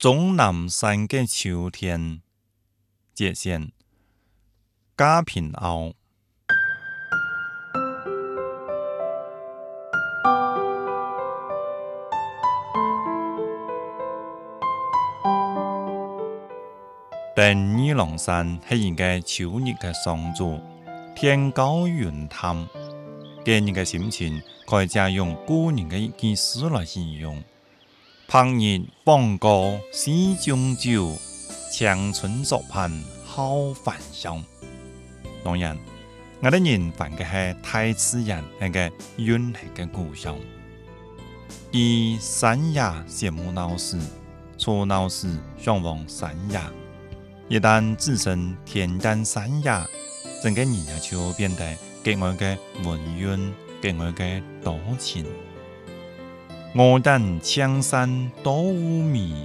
终南山个秋天，界限嘉平凹。登玉龙山，体一个秋日个霜竹，天高云淡，个人个心情可以借用古人个一句诗来形容。烹人放歌喜中酒，香春作伴好饭乡。当然，我的人犯嘅系太慈人，那个云南嘅故乡。以三亚羡慕老师，初老师向往三亚。一旦置身天山三亚，整个人也就变得格外嘅温润，格外嘅多情。我等青山多无迷，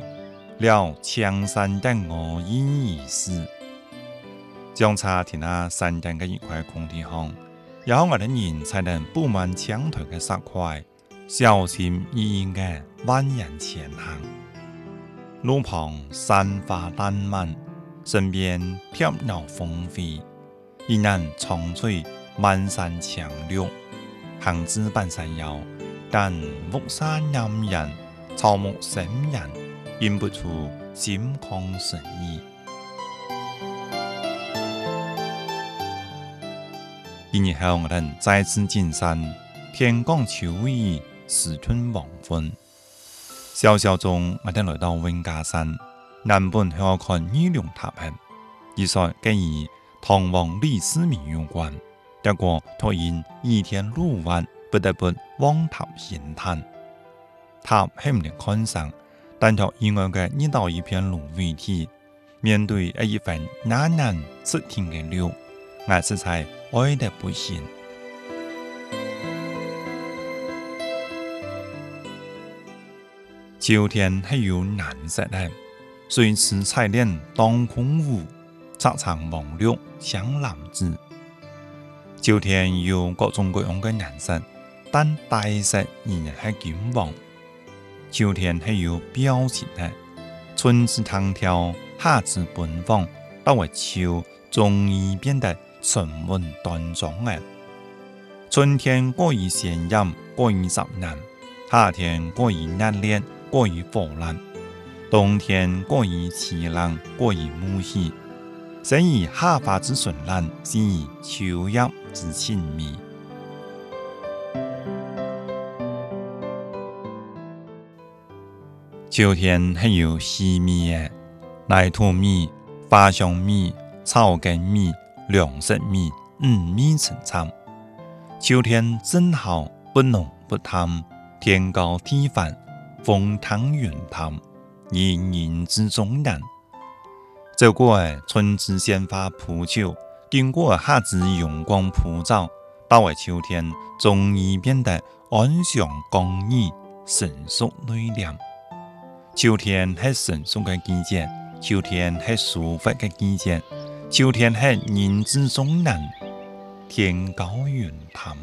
了青山的我意意思。将车停在山顶的一块空地上，然后我的人才能布满墙头的石块，小心翼翼地蜿蜒前行。路旁山花烂漫，身边飘鸟纷飞，依然苍翠满山青绿，行至半山腰。但木山阴人，草木醒人，演不出心旷神怡。一年后，我们再次进山，天光秋意，时春黄昏，萧萧中，我哋来到温家山，南向我看女龙塔坪，据说跟以唐王李世民有关，结果突然一天六晚。不得不望塔兴叹，塔显得看上，但却意外的遇到一片芦苇地。面对这一份难能自天的绿，我实在爱得不行。秋天是有蓝色的，最是彩莲当空舞，层层望绿像浪子。秋天有各种各样的颜色。但大石仍然系金黄，秋天系有表情的，春是藤条，夏是奔放，到为秋终于变得沉稳端庄了。春天过于鲜艳，过于扎人；夏天过于热烈，过于火辣；冬天过于凄冷，过于暮气。是以夏花之绚烂，是以秋叶之静美。秋天还有西米的、奶兔米、花香米、草根米、粮食米五米成仓。秋天真好，不浓不淡，天高地宽，风淡云淡，人人之中人。走过春之鲜花铺就，经过夏之阳光普照，到了秋天，终于变得安详、刚毅、成熟、内敛。秋天很神，送给季节；秋天很舒服，给季节；秋天很人之松难，天高云淡。